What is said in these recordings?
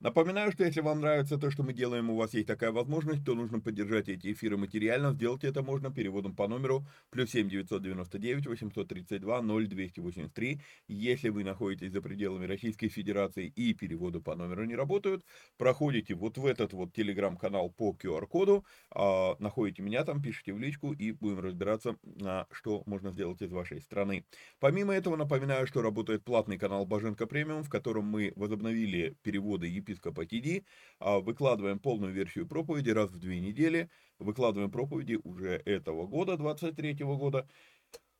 Напоминаю, что если вам нравится то, что мы делаем, у вас есть такая возможность, то нужно поддержать эти эфиры материально. Сделать это можно переводом по номеру плюс 7 999 832 0283. Если вы находитесь за пределами Российской Федерации и переводы по номеру не работают, проходите вот в этот вот телеграм-канал по QR-коду, э, находите меня там, пишите в личку и будем разбираться, на что можно сделать из вашей страны. Помимо этого, напоминаю, что работает платный канал Боженко Премиум, в котором мы возобновили переводы и епископа TD, а, выкладываем полную версию проповеди раз в две недели, выкладываем проповеди уже этого года, 23 года.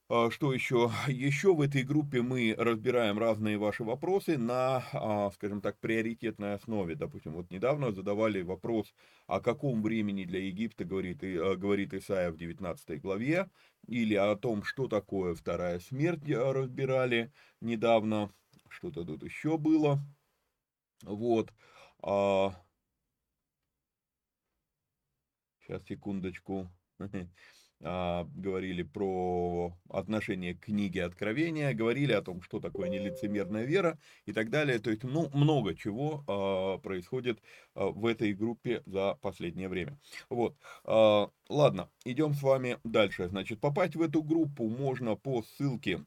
А, что еще? Еще в этой группе мы разбираем разные ваши вопросы на, а, скажем так, приоритетной основе. Допустим, вот недавно задавали вопрос, о каком времени для Египта говорит, говорит Исаия в 19 главе, или о том, что такое вторая смерть разбирали недавно, что-то тут еще было. Вот. А... Сейчас, секундочку. А, говорили про отношение к книге Откровения, говорили о том, что такое нелицемерная вера и так далее. То есть, ну, много чего а, происходит а, в этой группе за последнее время. Вот. А, ладно, идем с вами дальше. Значит, попасть в эту группу можно по ссылке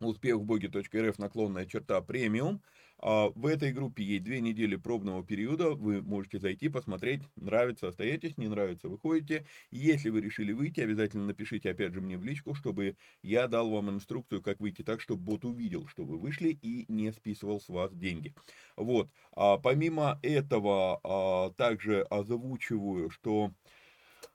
успехвбоге.рф наклонная черта премиум. А, в этой группе есть две недели пробного периода. Вы можете зайти, посмотреть, нравится, остаетесь, не нравится, выходите. Если вы решили выйти, обязательно напишите опять же мне в личку, чтобы я дал вам инструкцию, как выйти так, чтобы бот увидел, что вы вышли и не списывал с вас деньги. Вот. А, помимо этого, а, также озвучиваю, что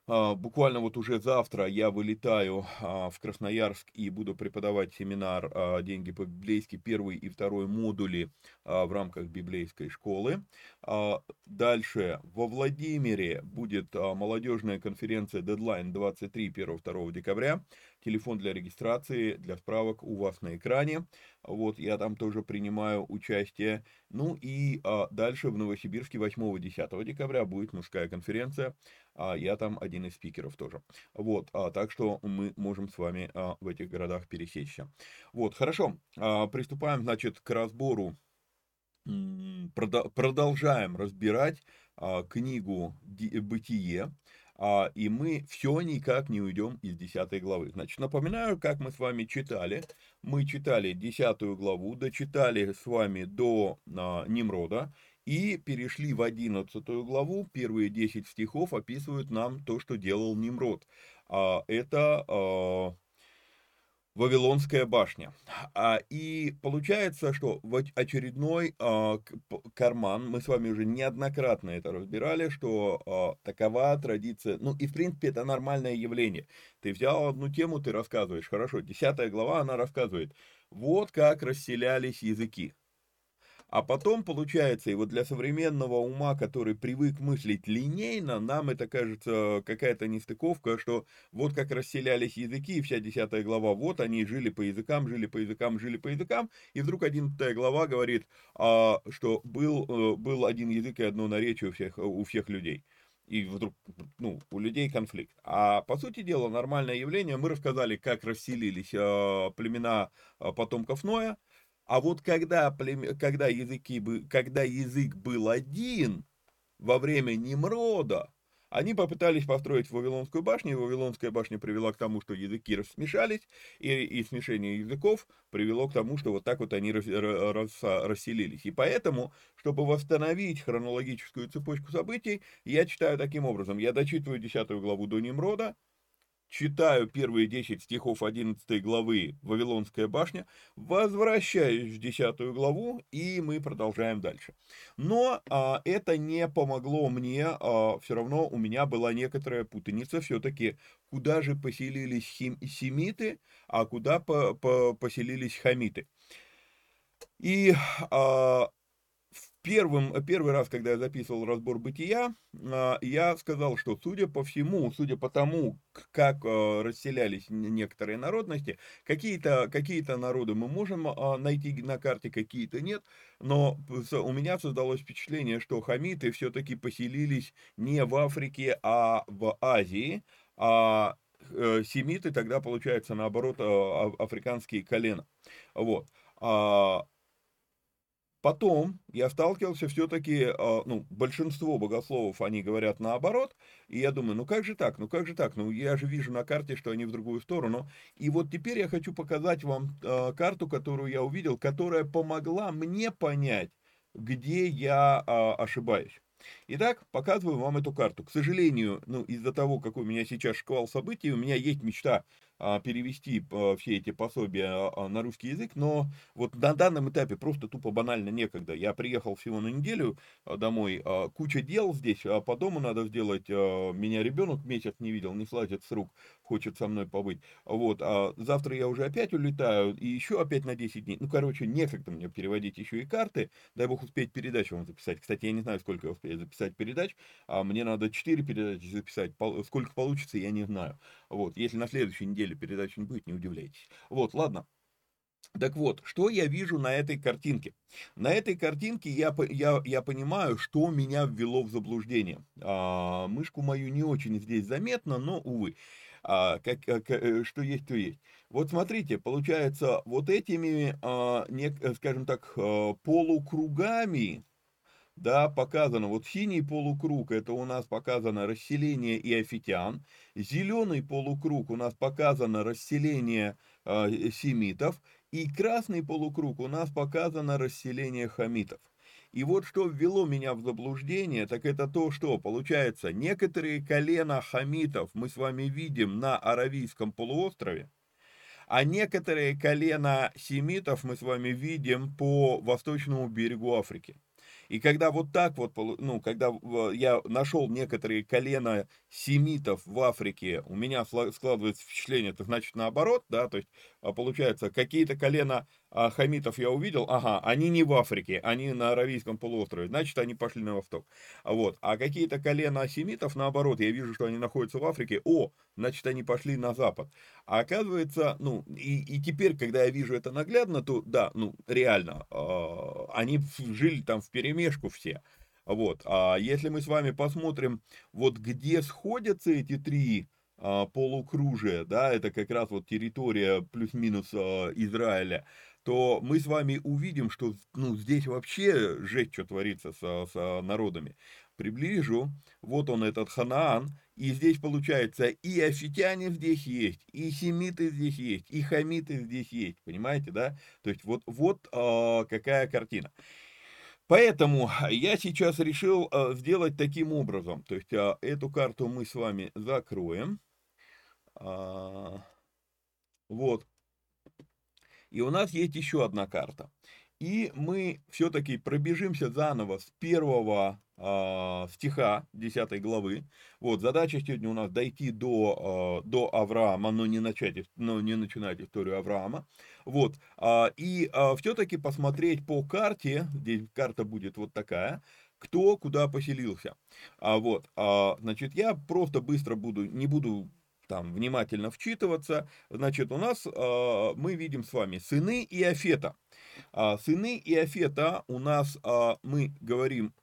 буквально вот уже завтра я вылетаю а, в Красноярск и буду преподавать семинар а, «Деньги по-библейски» первый и второй модули в рамках библейской школы. Дальше во Владимире будет молодежная конференция «Дедлайн» 23 1-2 декабря. Телефон для регистрации, для справок у вас на экране. Вот, я там тоже принимаю участие. Ну и а, дальше в Новосибирске 8-10 декабря будет мужская конференция. А, я там один из спикеров тоже. Вот, а, так что мы можем с вами а, в этих городах пересечься. Вот, хорошо. А, приступаем, значит, к разбору. Продолжаем разбирать а, книгу «Бытие». А, и мы все никак не уйдем из 10 главы. Значит, напоминаю, как мы с вами читали. Мы читали 10 главу, дочитали с вами до а, Немрода и перешли в 11 главу. Первые 10 стихов описывают нам то, что делал Немрод. А, это а, Вавилонская башня. А, и получается, что вот очередной а, карман, мы с вами уже неоднократно это разбирали, что а, такова традиция, ну и в принципе это нормальное явление. Ты взял одну тему, ты рассказываешь, хорошо, десятая глава, она рассказывает, вот как расселялись языки. А потом получается, и вот для современного ума, который привык мыслить линейно, нам это кажется какая-то нестыковка, что вот как расселялись языки, и вся десятая глава, вот они жили по языкам, жили по языкам, жили по языкам, и вдруг одиннадцатая глава говорит, а, что был, э, был один язык и одно наречие у всех, у всех людей. И вдруг, ну, у людей конфликт. А по сути дела, нормальное явление, мы рассказали, как расселились э, племена э, потомков Ноя, а вот когда, когда, языки, когда язык был один во время Немрода, они попытались построить Вавилонскую башню, и Вавилонская башня привела к тому, что языки рассмешались, и, и смешение языков привело к тому, что вот так вот они рас, рас, расселились. И поэтому, чтобы восстановить хронологическую цепочку событий, я читаю таким образом. Я дочитываю 10 главу до Немрода, читаю первые 10 стихов 11 главы «Вавилонская башня», возвращаюсь в 10 главу, и мы продолжаем дальше. Но а, это не помогло мне, а, все равно у меня была некоторая путаница, все-таки куда же поселились хим, семиты, а куда по, по, поселились хамиты. И а, первым, первый раз, когда я записывал разбор бытия, а, я сказал, что судя по всему, судя по тому, как а, расселялись некоторые народности, какие-то какие народы мы можем а, найти на карте, какие-то нет, но у меня создалось впечатление, что хамиты все-таки поселились не в Африке, а в Азии, а э, семиты тогда, получается, наоборот, африканские колена. Вот. Потом я сталкивался все-таки, а, ну, большинство богословов, они говорят наоборот, и я думаю, ну как же так, ну как же так, ну я же вижу на карте, что они в другую сторону. И вот теперь я хочу показать вам а, карту, которую я увидел, которая помогла мне понять, где я а, ошибаюсь. Итак, показываю вам эту карту. К сожалению, ну, из-за того, какой у меня сейчас шквал событий, у меня есть мечта а, перевести а, все эти пособия а, на русский язык, но вот на данном этапе просто тупо банально некогда. Я приехал всего на неделю домой, куча дел здесь, а по дому надо сделать, меня ребенок месяц не видел, не слазит с рук, хочет со мной побыть. Вот, а завтра я уже опять улетаю, и еще опять на 10 дней. Ну, короче, некогда мне переводить еще и карты, дай бог успеть передачу вам записать. Кстати, я не знаю, сколько я успею записать передач, а мне надо 4 передачи записать, сколько получится, я не знаю. Вот, если на следующей неделе передачи не будет, не удивляйтесь. Вот, ладно. Так вот, что я вижу на этой картинке? На этой картинке я, я, я понимаю, что меня ввело в заблуждение. А, мышку мою не очень здесь заметно, но, увы, а, как, как, э, что есть, то есть. Вот смотрите, получается, вот этими, а, не, скажем так, полукругами да, показано, вот синий полукруг, это у нас показано расселение иофитян, зеленый полукруг у нас показано расселение э, семитов, и красный полукруг у нас показано расселение хамитов. И вот что ввело меня в заблуждение, так это то, что получается, некоторые колена хамитов мы с вами видим на Аравийском полуострове, а некоторые колена семитов мы с вами видим по восточному берегу Африки. И когда вот так вот, ну, когда я нашел некоторые колена семитов в Африке, у меня складывается впечатление, это значит наоборот, да, то есть а, получается, какие-то колена а, хамитов я увидел, ага, они не в Африке, они на Аравийском полуострове, значит, они пошли на восток. Вот. А какие-то колена семитов, наоборот, я вижу, что они находятся в Африке, о, значит, они пошли на запад. А оказывается, ну, и, и теперь, когда я вижу это наглядно, то, да, ну, реально, э, они жили там в перемешку все. Вот. А если мы с вами посмотрим, вот где сходятся эти три а, полукружия, да, это как раз вот территория плюс-минус а, Израиля, то мы с вами увидим, что ну, здесь вообще жесть, что творится с, с народами. Приближу, вот он этот Ханаан, и здесь получается и афитяне здесь есть, и семиты здесь есть, и хамиты здесь есть, понимаете, да? То есть вот, вот э, какая картина. Поэтому я сейчас решил э, сделать таким образом, то есть э, эту карту мы с вами закроем. Вот. И у нас есть еще одна карта. И мы все-таки пробежимся заново с первого э, стиха 10 главы. Вот, задача сегодня у нас дойти до, э, до Авраама, но не, начать, но не начинать историю Авраама. Вот, э, и э, все-таки посмотреть по карте, здесь карта будет вот такая, кто куда поселился. А, вот, а, значит, я просто быстро буду, не буду там внимательно вчитываться, значит, у нас э, мы видим с вами сыны Иофета. Э, сыны Иофета у нас, э, мы говорим,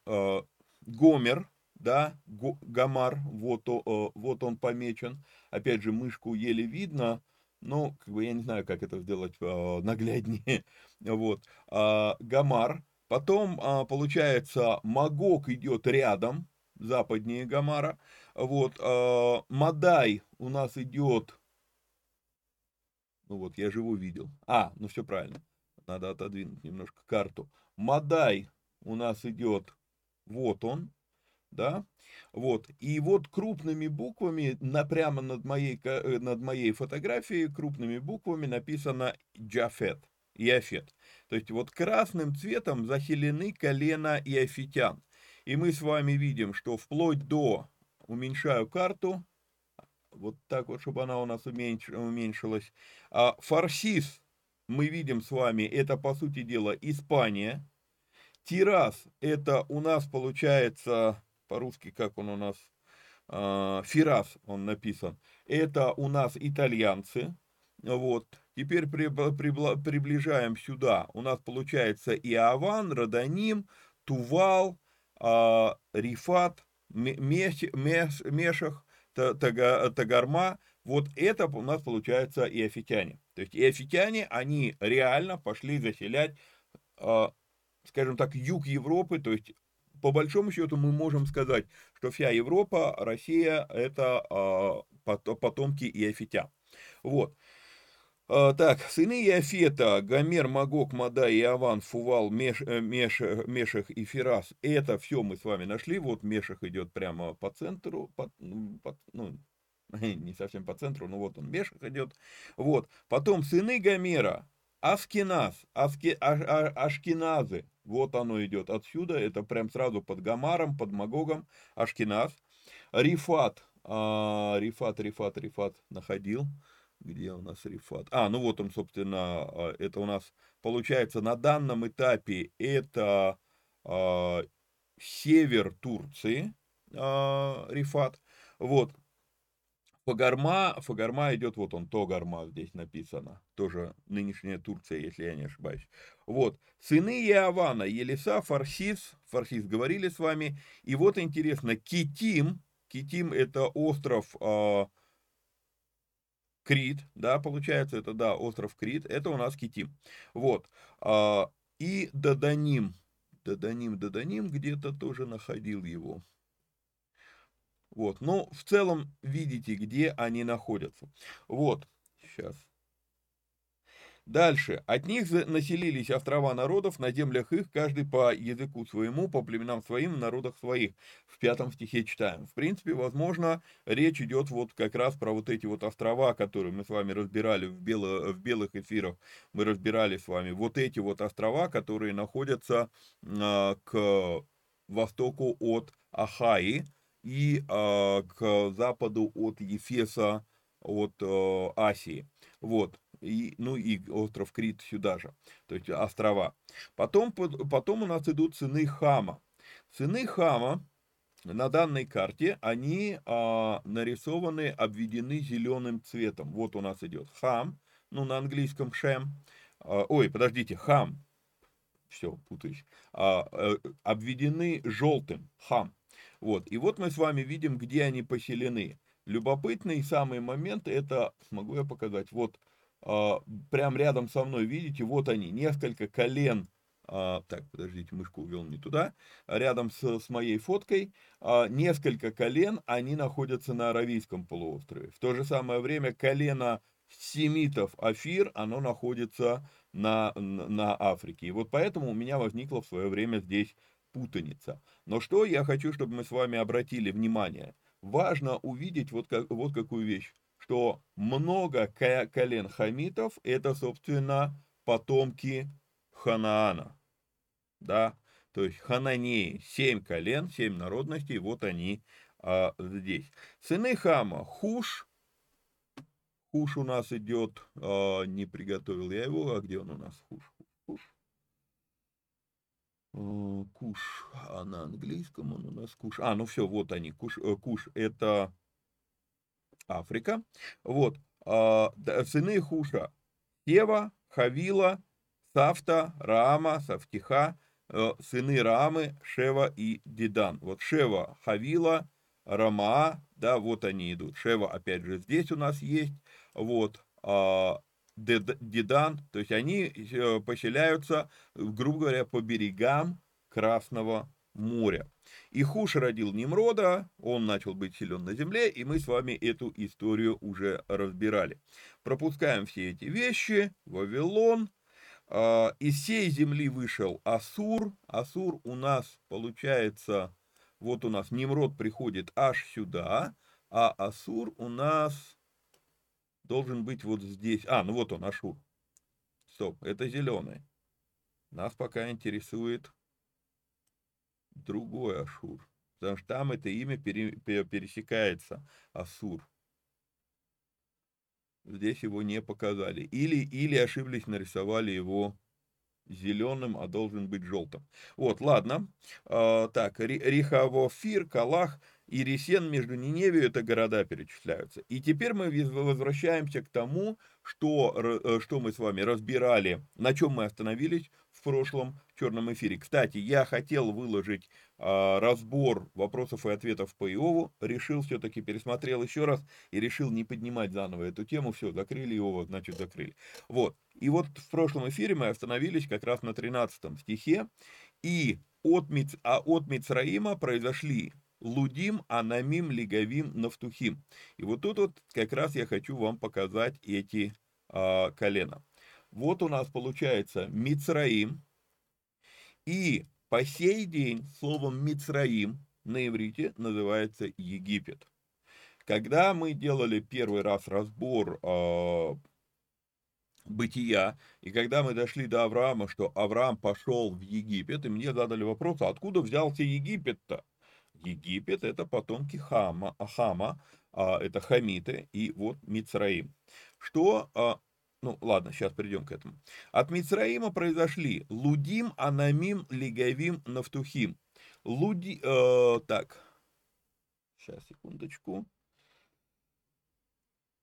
Гомер, да, Гамар, вот, э, вот он помечен. Опять же, мышку еле видно, но как бы я не знаю, как это сделать нагляднее. Вот, э, Гамар. Потом, получается, Магог идет рядом, западнее Гамара. Вот, э, Мадай у нас идет, ну вот, я же его видел. А, ну все правильно, надо отодвинуть немножко карту. Мадай у нас идет, вот он, да, вот, и вот крупными буквами, на, прямо над моей, э, над моей фотографией, крупными буквами написано Джафет, Иофет. То есть вот красным цветом захилены колено иофитян. И мы с вами видим, что вплоть до, уменьшаю карту, вот так вот, чтобы она у нас уменьшилась. А фарсис, мы видим с вами, это, по сути дела, Испания. Тирас, это у нас получается, по-русски, как он у нас, а, Фирас, он написан. Это у нас итальянцы. Вот. Теперь приближаем сюда. У нас получается Иован, Родоним, Тувал, а, Рифат, Мешах, Тагарма, вот это у нас получается иофитяне. То есть иофитяне, они реально пошли заселять, а, скажем так, юг Европы, то есть по большому счету мы можем сказать, что вся Европа, Россия это а, потомки иофитян. Вот. А, так, сыны Иофета, Гомер, Магог, Мада, Иован, Фувал, Меш, э, Меш, Мешах и Фирас. Это все мы с вами нашли. Вот Мешах идет прямо по центру, по, ну, по, ну, не совсем по центру, но вот он Мешах идет. Вот. Потом сыны Гомера, Аскиназ, Аске, а, а, Ашкиназы. Вот оно идет отсюда. Это прям сразу под Гамаром, под Магогом. Ашкиназ. Рифат. А, Рифат, Рифат, Рифат находил. Где у нас Рифат? А, ну вот он, собственно, а, это у нас получается на данном этапе это э, север Турции, э, Рифат. Вот. Фагарма, Фагарма идет, вот он, Тогарма здесь написано, тоже нынешняя Турция, если я не ошибаюсь. Вот, сыны Иавана, Елиса, Фарсис, Фарсис говорили с вами, и вот интересно, Китим, Китим это остров э, Крит, да, получается, это, да, остров Крит, это у нас Китим. Вот. А, и Даданим, Додоним, Додоним где-то тоже находил его. Вот, но в целом видите, где они находятся. Вот, сейчас. Дальше. От них населились острова народов, на землях их, каждый по языку своему, по племенам своим, народах своих. В пятом стихе читаем. В принципе, возможно, речь идет вот как раз про вот эти вот острова, которые мы с вами разбирали в, бело, в белых эфирах. Мы разбирали с вами вот эти вот острова, которые находятся э, к востоку от Ахаи и э, к западу от Ефеса, от э, Асии. Вот и, ну и остров Крит сюда же, то есть острова. Потом, потом у нас идут сыны Хама. Сыны Хама на данной карте, они а, нарисованы, обведены зеленым цветом. Вот у нас идет Хам, ну на английском Шем, а, ой, подождите, Хам, все, путаюсь, а, а, обведены желтым, Хам. Вот, и вот мы с вами видим, где они поселены. Любопытный самый момент, это, могу я показать, вот прям рядом со мной, видите, вот они, несколько колен, а, так, подождите, мышку увел не туда, рядом с, с моей фоткой, а, несколько колен, они находятся на Аравийском полуострове. В то же самое время колено семитов Афир, оно находится на, на Африке. И вот поэтому у меня возникла в свое время здесь путаница. Но что я хочу, чтобы мы с вами обратили внимание? Важно увидеть вот, как, вот какую вещь что много колен хамитов это, собственно, потомки Ханаана. Да, то есть хананеи, семь колен, семь народностей, вот они а, здесь. Сыны Хама, Хуш, Хуш у нас идет, а, не приготовил я его, а где он у нас, Хуш? Хуш. А, куш, а на английском он у нас Куш. А, ну все, вот они, Куш, э, Куш это Африка. Вот, а, сыны Хуша, Сева, Хавила, Сафта, Раама, Сафтиха, э, сыны Рамы, Шева и Дидан. Вот Шева, Хавила, Рама, да, вот они идут. Шева, опять же, здесь у нас есть. Вот, а, Дидан, то есть они э, поселяются, грубо говоря, по берегам Красного моря. И Хуш родил Немрода, он начал быть силен на земле, и мы с вами эту историю уже разбирали. Пропускаем все эти вещи. Вавилон. А, из всей земли вышел Асур. Асур у нас получается, вот у нас Немрод приходит аж сюда, а Асур у нас должен быть вот здесь. А, ну вот он, Ашур. Стоп, это зеленый. Нас пока интересует другой Ашур. Потому что там это имя пересекается, Асур. Здесь его не показали. Или, или ошиблись, нарисовали его зеленым, а должен быть желтым. Вот, ладно. А, так, Рихавофир, Калах и Ресен между Ниневией, это города перечисляются. И теперь мы возвращаемся к тому, что, э, что мы с вами разбирали, на чем мы остановились в прошлом черном эфире. Кстати, я хотел выложить э, разбор вопросов и ответов по Иову, решил все-таки, пересмотрел еще раз и решил не поднимать заново эту тему, все, закрыли Иова, значит закрыли. Вот, и вот в прошлом эфире мы остановились как раз на 13 стихе, и от, Миц, а от Мицраима произошли Лудим, Анамим, Лигавим, Нафтухим. И вот тут вот как раз я хочу вам показать эти э, колена. Вот у нас получается Мицраим, и по сей день словом Мицраим на иврите называется Египет. Когда мы делали первый раз разбор э, бытия, и когда мы дошли до Авраама, что Авраам пошел в Египет, и мне задали вопрос, а откуда взялся Египет-то? Египет это потомки Хама, Хама, а, это хамиты и вот Мицраим. Что а, ну, ладно, сейчас придем к этому. От Мицраима произошли Лудим, Анамим, Лигавим, Нафтухим. Луди... Э, так. Сейчас, секундочку.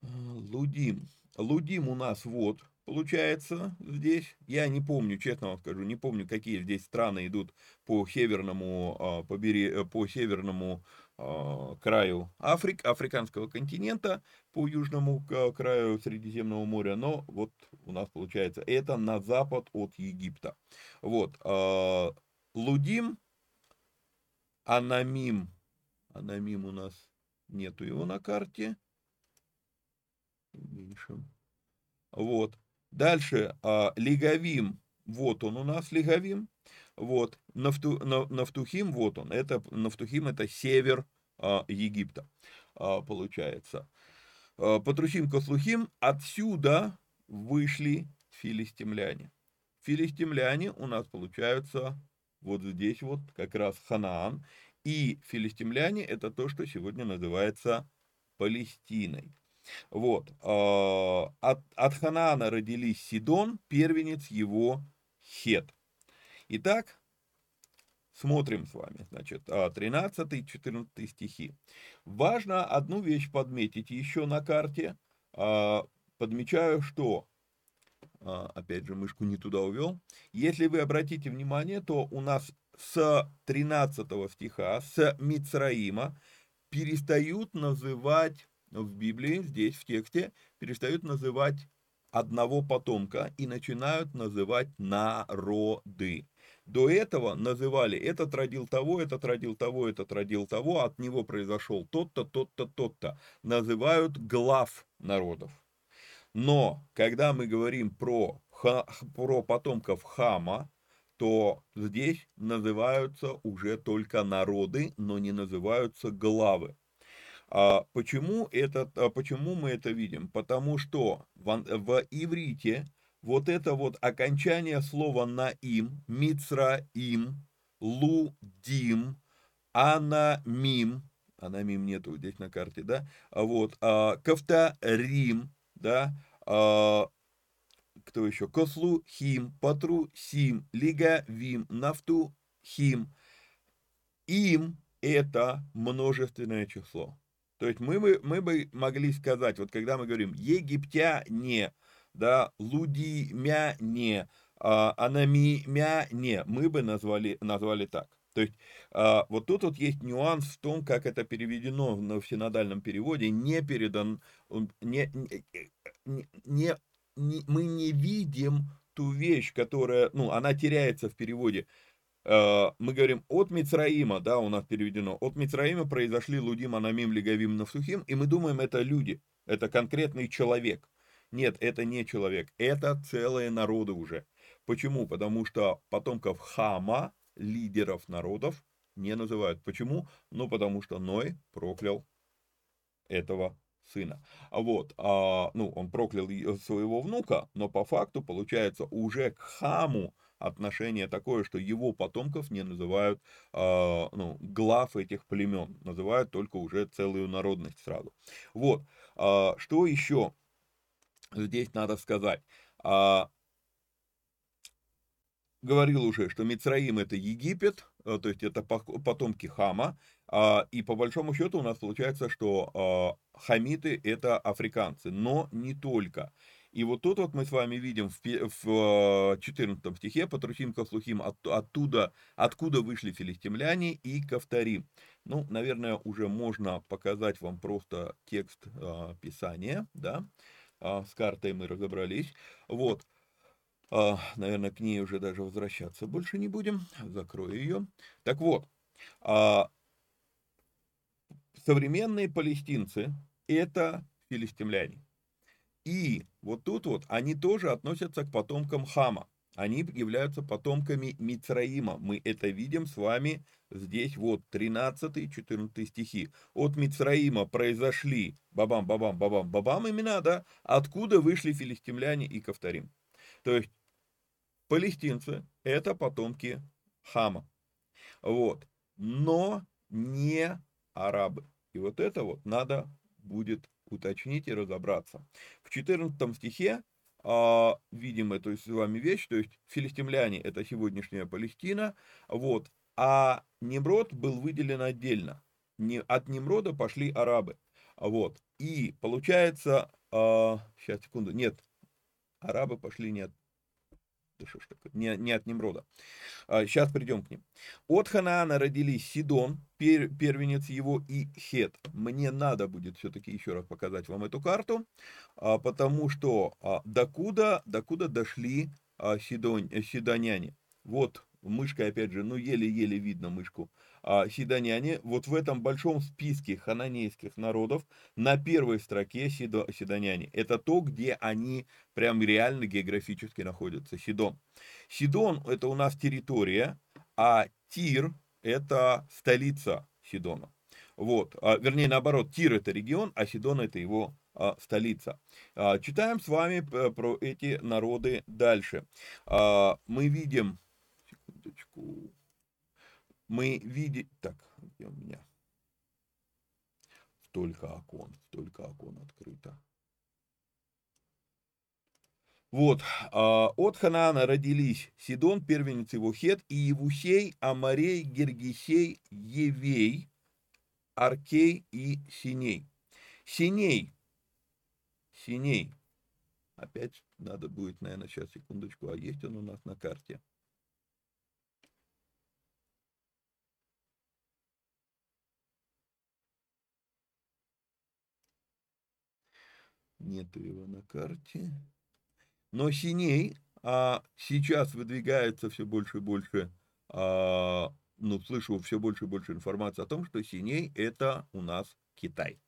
Э, Лудим. Лудим у нас вот, получается, здесь. Я не помню, честно вам скажу, не помню, какие здесь страны идут по северному, а, по, бере, по северному краю Африк, африканского континента, по южному краю Средиземного моря, но вот у нас получается это на запад от Египта. Вот, а, Лудим, Анамим, Анамим у нас нету его на карте, уменьшим, вот, дальше а, Лиговим, вот он у нас Лиговим, вот, Нафту, Нафтухим, вот он, это, Нафтухим это север а, Египта, а, получается. А, Кослухим, отсюда вышли филистимляне. Филистимляне у нас получаются вот здесь вот как раз Ханаан. И филистимляне это то, что сегодня называется Палестиной. Вот. А, от, от Ханаана родились Сидон, первенец его Хет. Итак, смотрим с вами, значит, 13-14 а, стихи. Важно одну вещь подметить еще на карте. А, подмечаю, что а, опять же, мышку не туда увел. Если вы обратите внимание, то у нас с 13 стиха, с Мицраима, перестают называть в Библии, здесь в тексте, перестают называть одного потомка и начинают называть народы. До этого называли этот родил того, этот родил того, этот родил того, от него произошел тот-то, тот-то, тот-то. Называют глав народов. Но когда мы говорим про, про потомков Хама, то здесь называются уже только народы, но не называются главы. А почему, это, а почему мы это видим? Потому что в, в иврите вот это вот окончание слова наим, мицраим, лудим, анамим, анамим нету здесь на карте, да, а вот, а, кавтарим, да, кто еще, кослу хим, патру сим, лига вим, нафту хим, им это множественное число. То есть мы бы, мы бы могли сказать, вот когда мы говорим египтяне, да, лудимяне, а, анамимяне, мы бы назвали, назвали так. То есть а, вот тут вот есть нюанс в том, как это переведено в синодальном переводе, не передан, не, не, не, не, мы не видим ту вещь, которая, ну, она теряется в переводе. А, мы говорим от Мицраима, да, у нас переведено, от Мицраима произошли Лудим, Анамим, Легавим, Навсухим, и мы думаем, это люди, это конкретный человек. Нет, это не человек, это целые народы уже. Почему? Потому что потомков Хама, лидеров народов не называют. Почему? Ну, потому что Ной проклял этого сына. А вот, а, ну, он проклял своего внука, но по факту получается уже к Хаму отношение такое, что его потомков не называют а, ну, глав этих племен, называют только уже целую народность сразу. Вот, а, что еще здесь надо сказать? А, говорил уже, что Мицраим это Египет, э, то есть это потомки Хама, и по большому счету у нас получается, что хамиты это африканцы, но не только. И вот тут вот мы с вами видим в 14 э, стихе «Патрухим Каслухим» оттуда, откуда вышли филистимляне и Кавторим. Ну, наверное, уже можно показать вам просто текст а, Писания, да, с картой мы разобрались. Вот, а, наверное, к ней уже даже возвращаться больше не будем. Закрою ее. Так вот, а, современные палестинцы – это филистимляне. И вот тут вот они тоже относятся к потомкам Хама. Они являются потомками Мицраима. Мы это видим с вами здесь вот 13-14 стихи. От Мицраима произошли бабам-бабам-бабам-бабам имена, да? Откуда вышли филистимляне и Ковторим? То есть палестинцы – это потомки Хама. Вот. Но не арабы. И вот это вот надо будет уточнить и разобраться. В 14 стихе а, видим эту с вами вещь, то есть филистимляне – это сегодняшняя Палестина, вот, а Немрод был выделен отдельно. Не, от Немрода пошли арабы. Вот. И получается, а, сейчас, секунду, нет, арабы пошли не от ж такое, не, не от Немрода. А, сейчас придем к ним. От Ханаана родились Сидон, пер, первенец его, и Хет. Мне надо будет все-таки еще раз показать вам эту карту, а, потому что а, докуда, докуда дошли а, сидон, сидоняне. Вот мышкой, опять же, ну еле-еле видно мышку, а, сидоняне, вот в этом большом списке хананейских народов на первой строке сидо, сидоняне. Это то, где они прям реально географически находятся, Сидон. Сидон – это у нас территория, а Тир – это столица Сидона. Вот, а, вернее, наоборот, Тир – это регион, а Сидон – это его а, столица. А, читаем с вами про эти народы дальше. А, мы видим, секундочку, мы видим, так, где у меня? Столько окон, столько окон открыто. Вот, от Ханаана родились Сидон, первенец его Хет, и Евусей, Амарей, Гергисей, Евей, Аркей и Синей. Синей синей. Опять надо будет, наверное, сейчас секундочку, а есть он у нас на карте? Нету его на карте. Но синей а сейчас выдвигается все больше и больше, а, ну, слышу все больше и больше информации о том, что синей это у нас Китай.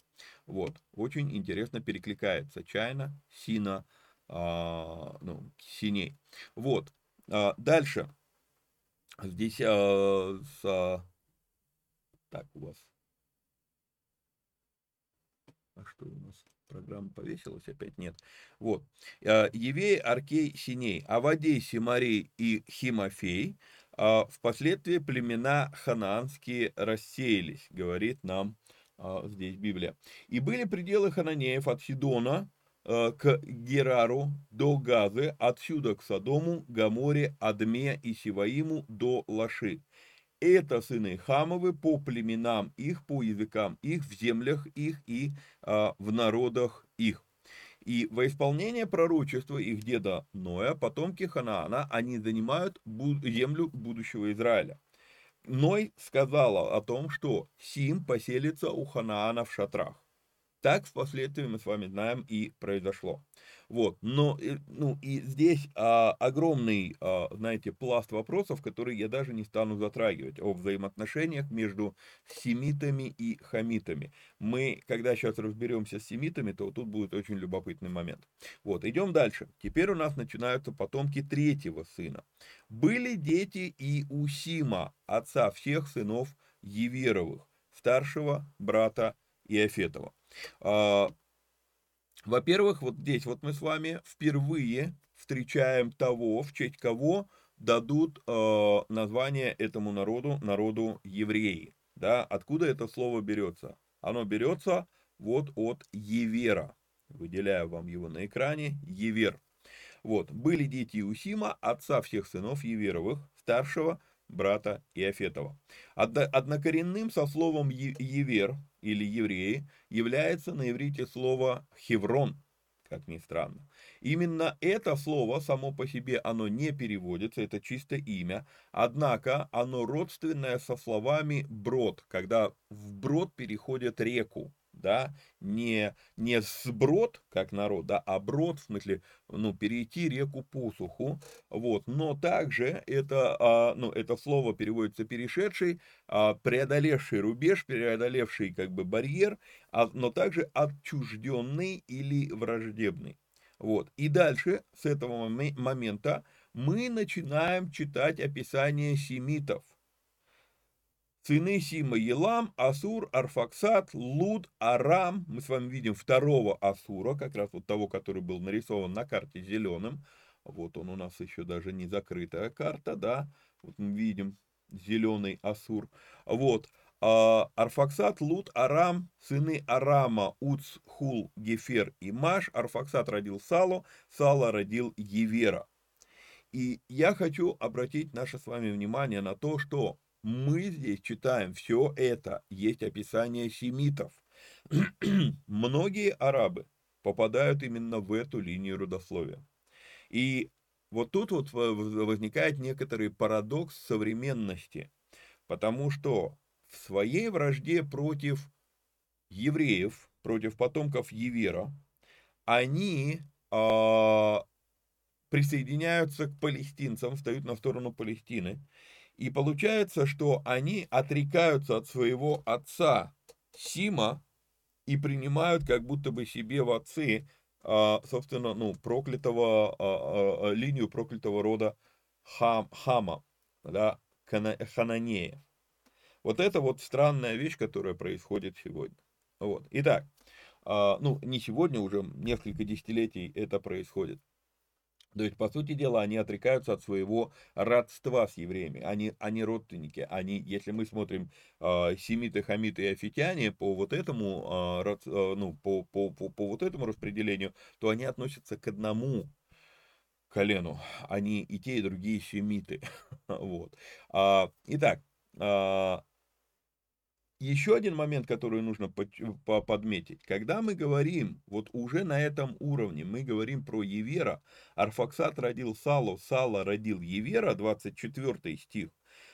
Вот, очень интересно перекликается чайно, сина, а, ну, синей. Вот, а, дальше. Здесь а, с, а, так у вас. А что у нас? Программа повесилась, опять нет. Вот. А, Евей, Аркей, Синей, Авадей, Симарей и Химофей. А, впоследствии племена ханаанские рассеялись, говорит нам а, здесь Библия. И были пределы Хананеев от Сидона к Герару до Газы, отсюда к Содому, Гаморе, Адме и Сиваиму до Лаши. Это сыны Хамовы по племенам их, по языкам их, в землях их и а, в народах их. И во исполнение пророчества их деда Ноя, потомки Ханаана, они занимают землю будущего Израиля. Ной сказала о том, что Сим поселится у Ханаана в шатрах. Так впоследствии мы с вами знаем и произошло. Вот, но, э, ну, и здесь а, огромный, а, знаете, пласт вопросов, которые я даже не стану затрагивать, о взаимоотношениях между семитами и хамитами. Мы, когда сейчас разберемся с семитами, то тут будет очень любопытный момент. Вот, идем дальше. Теперь у нас начинаются потомки третьего сына. Были дети и у Сима, отца всех сынов Еверовых, старшего брата Иофетова. А, во-первых, вот здесь вот мы с вами впервые встречаем того, в честь кого дадут э, название этому народу, народу евреи. Да? Откуда это слово берется? Оно берется вот от Евера. Выделяю вам его на экране. Евер. Вот. Были дети Усима, отца всех сынов Еверовых, старшего брата Иофетова. Однокоренным со словом «евер» или «евреи» является на иврите слово «хеврон», как ни странно. Именно это слово само по себе оно не переводится, это чисто имя, однако оно родственное со словами «брод», когда в брод переходят реку да, не, не сброд, как народ, да, а брод, в смысле, ну, перейти реку посуху, вот, но также это, а, ну, это слово переводится перешедший, а, преодолевший рубеж, преодолевший, как бы, барьер, а, но также отчужденный или враждебный, вот, и дальше, с этого момента, мы начинаем читать описание семитов, Сыны Сима Елам, Асур, Арфаксат, Луд, Арам. Мы с вами видим второго Асура, как раз вот того, который был нарисован на карте зеленым. Вот он у нас еще даже не закрытая карта, да. Вот мы видим зеленый Асур. Вот. А, Арфаксат, Луд, Арам, сыны Арама, Уц, Хул, Гефер и Маш. Арфаксат родил Сало, Сало родил Евера. И я хочу обратить наше с вами внимание на то, что мы здесь читаем все это, есть описание семитов. Многие арабы попадают именно в эту линию родословия. И вот тут вот возникает некоторый парадокс современности, потому что в своей вражде против евреев, против потомков Евера, они э, присоединяются к палестинцам, встают на сторону Палестины. И получается, что они отрекаются от своего отца Сима и принимают как будто бы себе в отцы, а, собственно, ну, проклятого, а, а, линию проклятого рода Хам, Хама, да, Хананея. Вот это вот странная вещь, которая происходит сегодня. Вот. Итак, ну, не сегодня, уже несколько десятилетий это происходит. То есть, по сути дела, они отрекаются от своего родства с евреями. Они, они родственники. Они, если мы смотрим э, семиты, хамиты и офитяне по вот этому, э, род, э, ну, по, по, по, по вот этому распределению, то они относятся к одному колену. Они и те, и другие семиты. вот. А, итак, а, еще один момент, который нужно подметить. Когда мы говорим, вот уже на этом уровне, мы говорим про Евера, Арфаксат родил Салу, Сала родил Евера, 24 стих.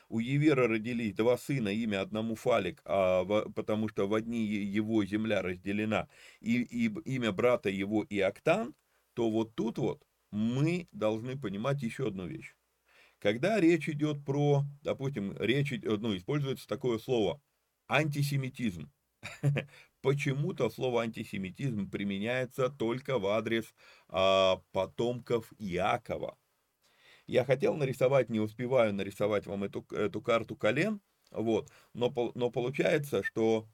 У Евера родились два сына, имя одному Фалик, а, потому что в одни его земля разделена, и, и имя брата его Иоктан, то вот тут вот мы должны понимать еще одну вещь. Когда речь идет про, допустим, речь, ну, используется такое слово – антисемитизм. Почему-то слово антисемитизм применяется только в адрес а, потомков Иакова. Я хотел нарисовать, не успеваю нарисовать вам эту, эту карту колен, вот, но, но получается, что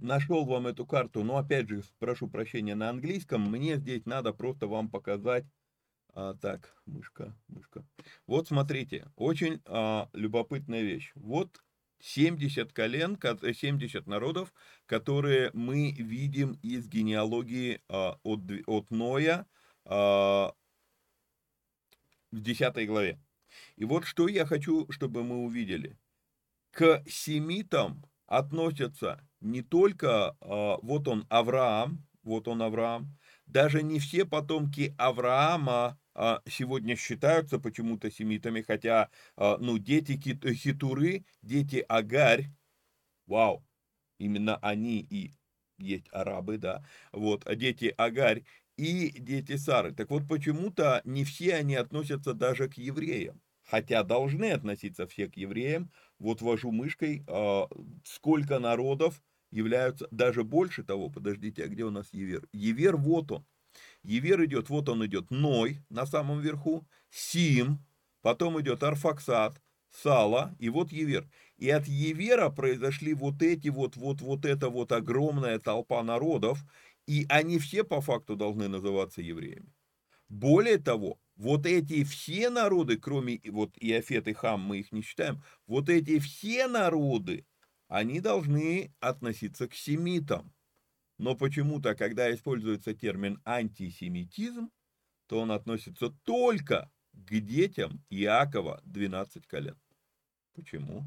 нашел вам эту карту, но опять же, прошу прощения на английском, мне здесь надо просто вам показать а, так, мышка, мышка. Вот смотрите, очень а, любопытная вещь. Вот 70 колен, 70 народов, которые мы видим из генеалогии а, от, от Ноя а, в 10 главе. И вот что я хочу, чтобы мы увидели. К семитам относятся не только, а, вот он Авраам, вот он Авраам, даже не все потомки Авраама сегодня считаются почему-то семитами, хотя, а, ну, дети Хитуры, дети Агарь, вау, именно они и есть арабы, да, вот, а дети Агарь и дети Сары. Так вот, почему-то не все они относятся даже к евреям, хотя должны относиться все к евреям. Вот вожу мышкой, сколько народов являются, даже больше того, подождите, а где у нас Евер? Евер, вот он, Евер идет, вот он идет, Ной на самом верху, Сим, потом идет Арфаксат, Сала, и вот Евер. И от Евера произошли вот эти вот, вот, вот эта вот огромная толпа народов, и они все по факту должны называться евреями. Более того, вот эти все народы, кроме вот Иофет и Хам, мы их не считаем, вот эти все народы, они должны относиться к семитам. Но почему-то, когда используется термин антисемитизм, то он относится только к детям Иакова 12 колен. Почему?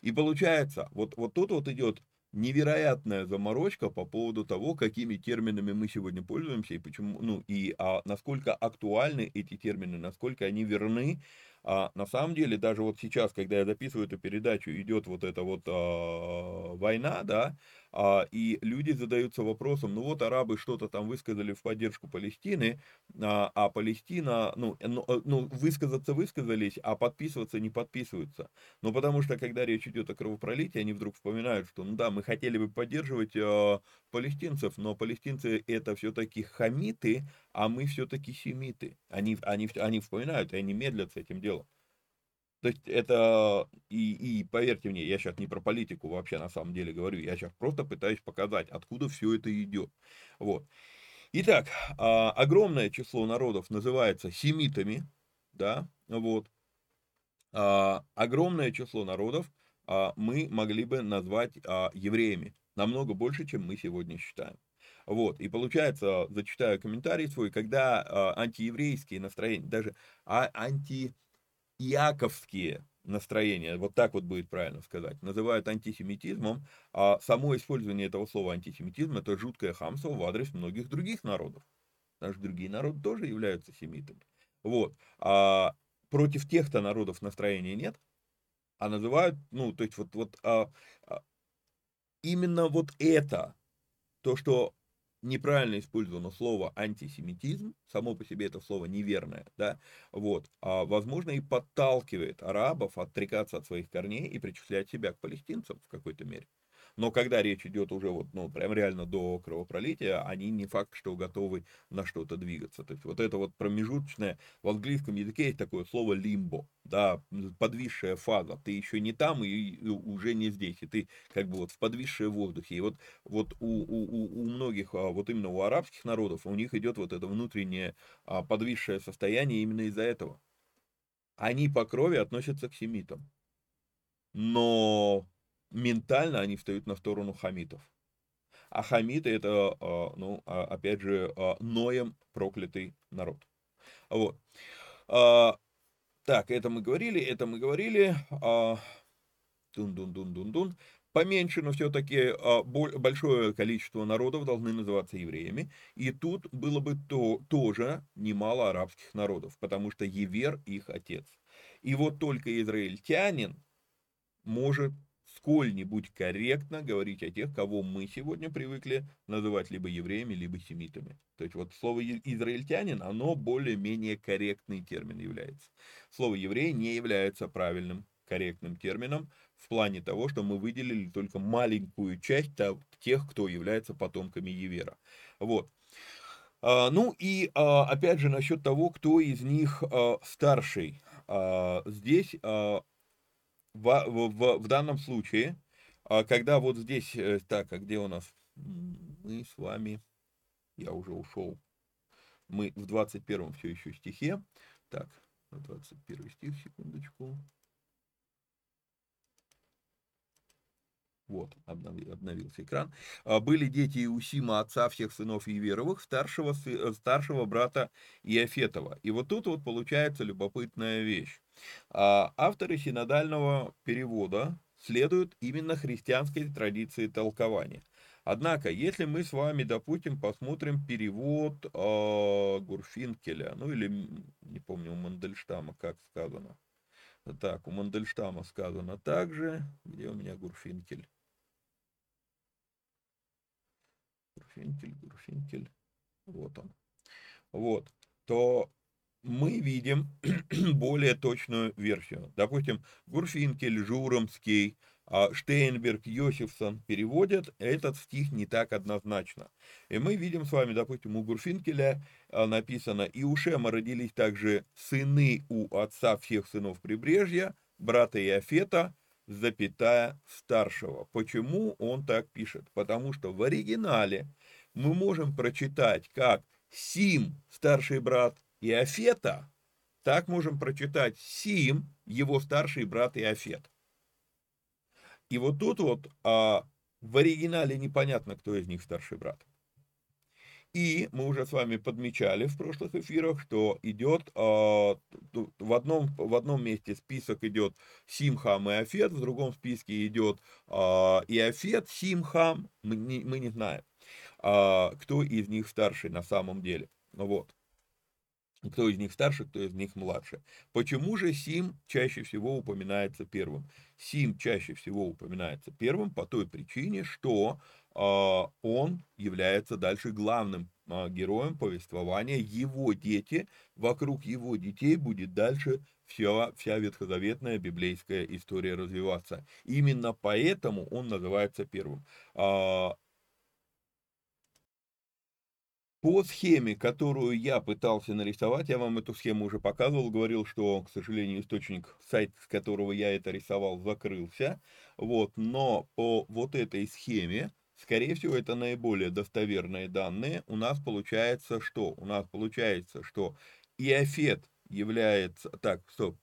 И получается, вот, вот тут вот идет невероятная заморочка по поводу того, какими терминами мы сегодня пользуемся и почему, ну и а, насколько актуальны эти термины, насколько они верны а на самом деле, даже вот сейчас, когда я записываю эту передачу, идет вот эта вот а, война, да, и люди задаются вопросом, ну вот арабы что-то там высказали в поддержку Палестины, а, а Палестина, ну, ну, э, ну, высказаться высказались, а подписываться не подписываются. Ну, потому что, когда речь идет о кровопролитии, они вдруг вспоминают, что, ну да, мы хотели бы поддерживать а, палестинцев, но палестинцы это все-таки хамиты, а мы все-таки семиты. Они, они, они вспоминают, и они медлят с этим делом. То есть это, и, и поверьте мне, я сейчас не про политику вообще на самом деле говорю, я сейчас просто пытаюсь показать, откуда все это идет. Вот. Итак, а, огромное число народов называется семитами, да, вот. А, огромное число народов а, мы могли бы назвать евреями, намного больше, чем мы сегодня считаем. Вот, и получается, зачитаю комментарий свой, когда антиеврейские настроения, даже а, антииаковские настроения, вот так вот будет правильно сказать, называют антисемитизмом, а само использование этого слова антисемитизм это жуткое хамство в адрес многих других народов. Даже другие народы тоже являются семитами. Вот. А против тех-то народов настроения нет, а называют, ну, то есть вот, вот а, а, именно вот это, то, что неправильно использовано слово антисемитизм, само по себе это слово неверное, да, вот, а, возможно, и подталкивает арабов отрекаться от своих корней и причислять себя к палестинцам в какой-то мере. Но когда речь идет уже вот, ну, прям реально до кровопролития, они не факт, что готовы на что-то двигаться. То есть вот это вот промежуточное, в английском языке есть такое слово лимбо, да, подвисшая фаза. Ты еще не там и уже не здесь, и ты как бы вот в подвисшее воздухе. И вот, вот у, у, у многих, а, вот именно у арабских народов, у них идет вот это внутреннее а, подвисшее состояние именно из-за этого. Они по крови относятся к семитам. Но ментально они встают на сторону хамитов. А хамиты это, а, ну, а, опять же, а, Ноем проклятый народ. Вот. Так, это мы говорили, это мы говорили. Дун-дун-дун-дун-дун. Поменьше, но все-таки большое количество народов должны называться евреями. И тут было бы то, тоже немало арабских народов, потому что Евер их отец. И вот только израильтянин может сколь-нибудь корректно говорить о тех, кого мы сегодня привыкли называть либо евреями, либо семитами. То есть вот слово израильтянин, оно более-менее корректный термин является. Слово еврей не является правильным, корректным термином в плане того, что мы выделили только маленькую часть тех, кто является потомками Евера. Вот. А, ну и а, опять же насчет того, кто из них а, старший. Здесь в, в, в данном случае, а, когда вот здесь, э, так, а где у нас? Мы с вами, я уже ушел, мы в 21 все еще стихе, так, 21 стих, секундочку. Вот, обновился экран. А, были дети Иусима, отца всех сынов Иверовых, старшего, э, старшего брата Иофетова. И вот тут вот получается любопытная вещь. А, авторы синодального перевода следуют именно христианской традиции толкования. Однако, если мы с вами, допустим, посмотрим перевод э, Гурфинкеля, ну или, не помню, у Мандельштама, как сказано. Так, у Мандельштама сказано также. Где у меня Гурфинкель? Гурфинкель, Гурфинкель. Вот он. Вот. То мы видим более точную версию. Допустим, Гурфинкель, Журомский, а, Штейнберг, Йосифсон переводят этот стих не так однозначно. И мы видим с вами, допустим, у Гурфинкеля а, написано, «И у Шема родились также сыны у отца всех сынов прибрежья, брата Иофета, запятая старшего». Почему он так пишет? Потому что в оригинале мы можем прочитать как Сим, старший брат, Иофета, так можем прочитать Сим, его старший брат Иофет. И вот тут вот а, в оригинале непонятно, кто из них старший брат. И мы уже с вами подмечали в прошлых эфирах, что идет а, в, одном, в одном месте список идет Симхам и Афет, в другом списке идет а, Иофет, Симхам, мы не, мы не знаем, а, кто из них старший на самом деле. Ну вот кто из них старше, кто из них младше. Почему же Сим чаще всего упоминается первым? Сим чаще всего упоминается первым по той причине, что э, он является дальше главным э, героем повествования. Его дети, вокруг его детей будет дальше вся, вся ветхозаветная библейская история развиваться. Именно поэтому он называется первым. Э, по схеме, которую я пытался нарисовать, я вам эту схему уже показывал, говорил, что, к сожалению, источник, сайт, с которого я это рисовал, закрылся. Вот, но по вот этой схеме, скорее всего, это наиболее достоверные данные. У нас получается что? У нас получается, что Иофет является... Так, стоп.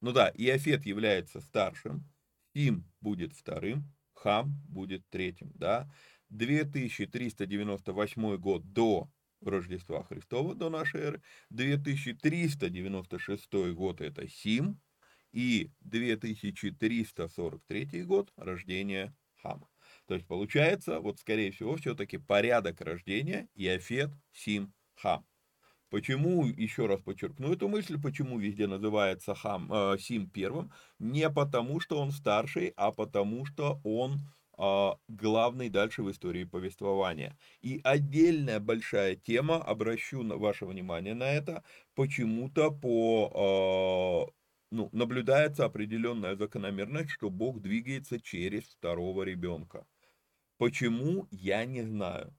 Ну да, Иофет является старшим, Сим будет вторым, Хам будет третьим, да. 2398 год до Рождества Христова, до нашей эры, 2396 год это Сим, и 2343 год рождения Хама. То есть получается, вот скорее всего, все-таки порядок рождения Иофет, Сим, Хам. Почему, еще раз подчеркну эту мысль, почему везде называется Хам, э, Сим первым? Не потому, что он старший, а потому, что он главный дальше в истории повествования. И отдельная большая тема, обращу ваше внимание на это, почему-то по а, ну, наблюдается определенная закономерность, что Бог двигается через второго ребенка. Почему, я не знаю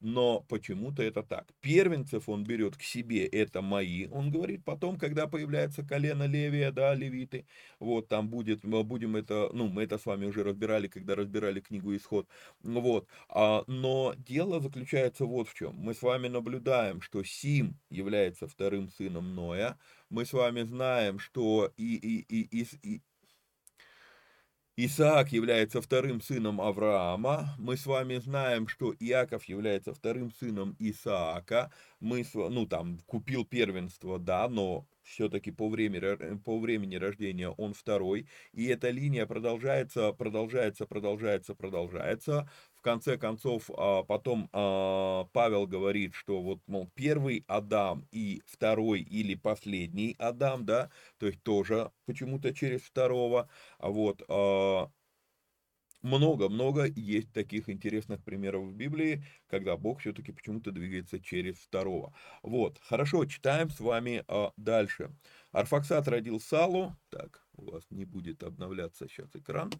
но почему-то это так. Первенцев он берет к себе, это мои, он говорит, потом, когда появляется колено Левия, да, левиты, вот, там будет, мы будем это, ну, мы это с вами уже разбирали, когда разбирали книгу Исход, вот, а, но дело заключается вот в чем, мы с вами наблюдаем, что Сим является вторым сыном Ноя, мы с вами знаем, что и, и, и, и, Исаак является вторым сыном Авраама. Мы с вами знаем, что Иаков является вторым сыном Исаака. Мы, ну, там, купил первенство, да, но все-таки по времени, по времени рождения он второй. И эта линия продолжается, продолжается, продолжается, продолжается в конце концов, а, потом а, Павел говорит, что вот, мол, первый Адам и второй или последний Адам, да, то есть тоже почему-то через второго, а вот, много-много есть таких интересных примеров в Библии, когда Бог все-таки почему-то двигается через второго. Вот, хорошо, читаем с вами дальше. Арфаксат родил Салу, так, у вас не будет обновляться сейчас экран,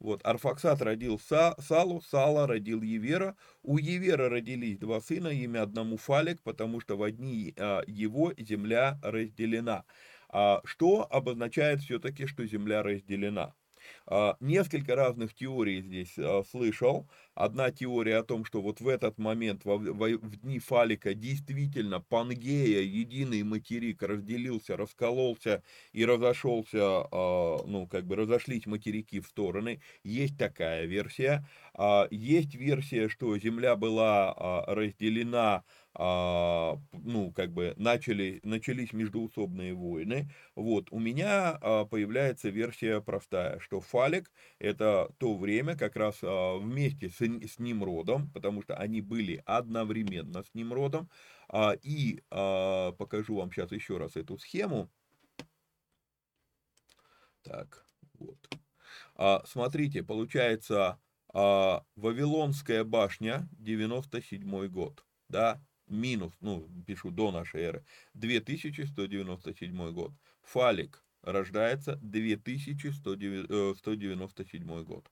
вот, Арфаксат родил Са, Салу, Сала родил Евера. У Евера родились два сына, имя одному Фалик, потому что в одни а, его земля разделена. А, что обозначает все-таки, что земля разделена? А, несколько разных теорий здесь а, слышал. Одна теория о том, что вот в этот момент, в, в, в дни Фалика, действительно Пангея, единый материк, разделился, раскололся и разошелся, а, ну, как бы разошлись материки в стороны. Есть такая версия. Есть версия, что Земля была разделена а, ну, как бы начали, начались междуусобные войны, вот, у меня а, появляется версия простая, что Фалик это то время как раз а, вместе с, с Нимродом, потому что они были одновременно с Нимродом, и покажу вам сейчас еще раз эту схему. Так, вот. Смотрите, получается Вавилонская башня, 97 год, да, минус, ну, пишу до нашей эры, 2197 год. Фалик рождается 2197 э, год.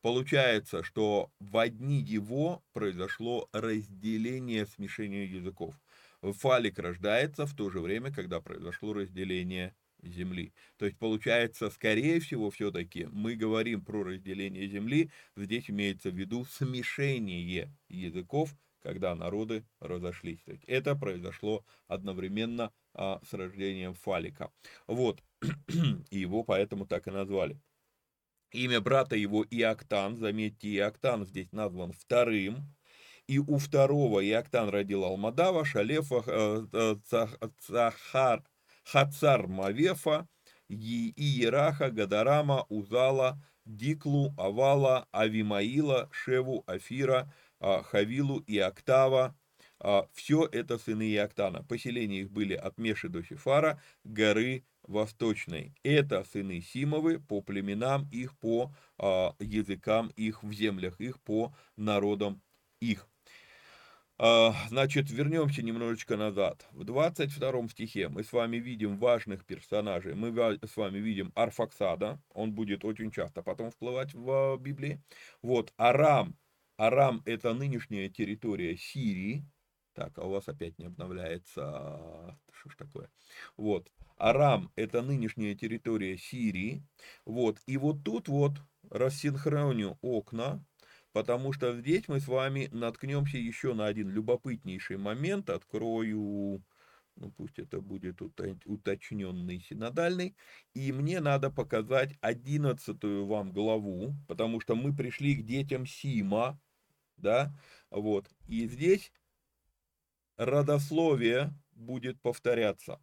Получается, что в одни его произошло разделение, смешение языков. Фалик рождается в то же время, когда произошло разделение Земли. То есть получается, скорее всего, все-таки мы говорим про разделение Земли, здесь имеется в виду смешение языков, когда народы разошлись. То есть это произошло одновременно а, с рождением Фалика. Вот, и его поэтому так и назвали. Имя брата его Иоктан, заметьте, Иоктан здесь назван вторым, и у второго Иоктан родил Алмадава, Шалефа, э, э, Цахар, Хацар Мавефа, Иераха, Гадарама, Узала, Диклу, Авала, Авимаила, Шеву, Афира, Хавилу и Октава. А, Все это сыны Иоктана. Поселения их были от Меши до Сефара, горы Восточной. Это сыны Симовы по племенам их, по а, языкам их, в землях их, по народам их. Значит, вернемся немножечко назад. В 22 стихе мы с вами видим важных персонажей. Мы с вами видим Арфаксада, он будет очень часто потом всплывать в Библии. Вот, Арам, Арам – это нынешняя территория Сирии. Так, а у вас опять не обновляется. Что ж такое? Вот. Арам – это нынешняя территория Сирии. Вот. И вот тут вот рассинхроню окна, потому что здесь мы с вами наткнемся еще на один любопытнейший момент. Открою, ну пусть это будет уточненный синодальный. И мне надо показать одиннадцатую вам главу, потому что мы пришли к детям Сима, да, вот. И здесь родословие будет повторяться.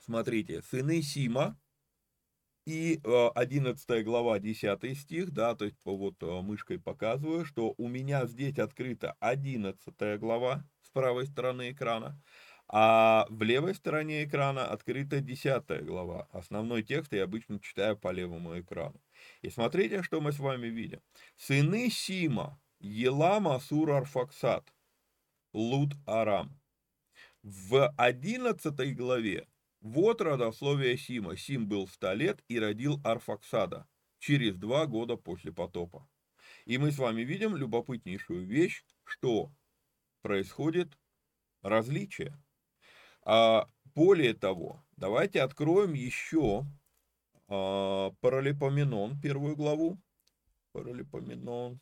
Смотрите, сыны Сима, и 11 э, глава, 10 стих, да, то есть вот э, мышкой показываю, что у меня здесь открыта 11 глава с правой стороны экрана, А в левой стороне экрана открыта 10 глава. Основной текст я обычно читаю по левому экрану. И смотрите, что мы с вами видим. Сыны Сима, Елам, Асур, Арфаксат, Лут, Арам. В 11 главе вот родословие Сима. Сим был 100 лет и родил Арфаксада через два года после потопа. И мы с вами видим любопытнейшую вещь, что происходит различие. А более того, давайте откроем еще а, Паралипоменон, первую главу. Паралипоменон.